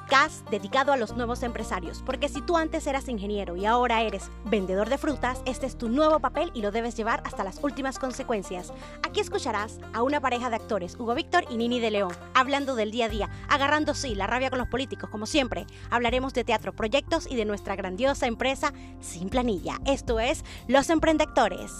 podcast dedicado a los nuevos empresarios, porque si tú antes eras ingeniero y ahora eres vendedor de frutas, este es tu nuevo papel y lo debes llevar hasta las últimas consecuencias. Aquí escucharás a una pareja de actores, Hugo Víctor y Nini de León, hablando del día a día, agarrando sí la rabia con los políticos, como siempre. Hablaremos de teatro, proyectos y de nuestra grandiosa empresa sin planilla. Esto es Los Emprendedores.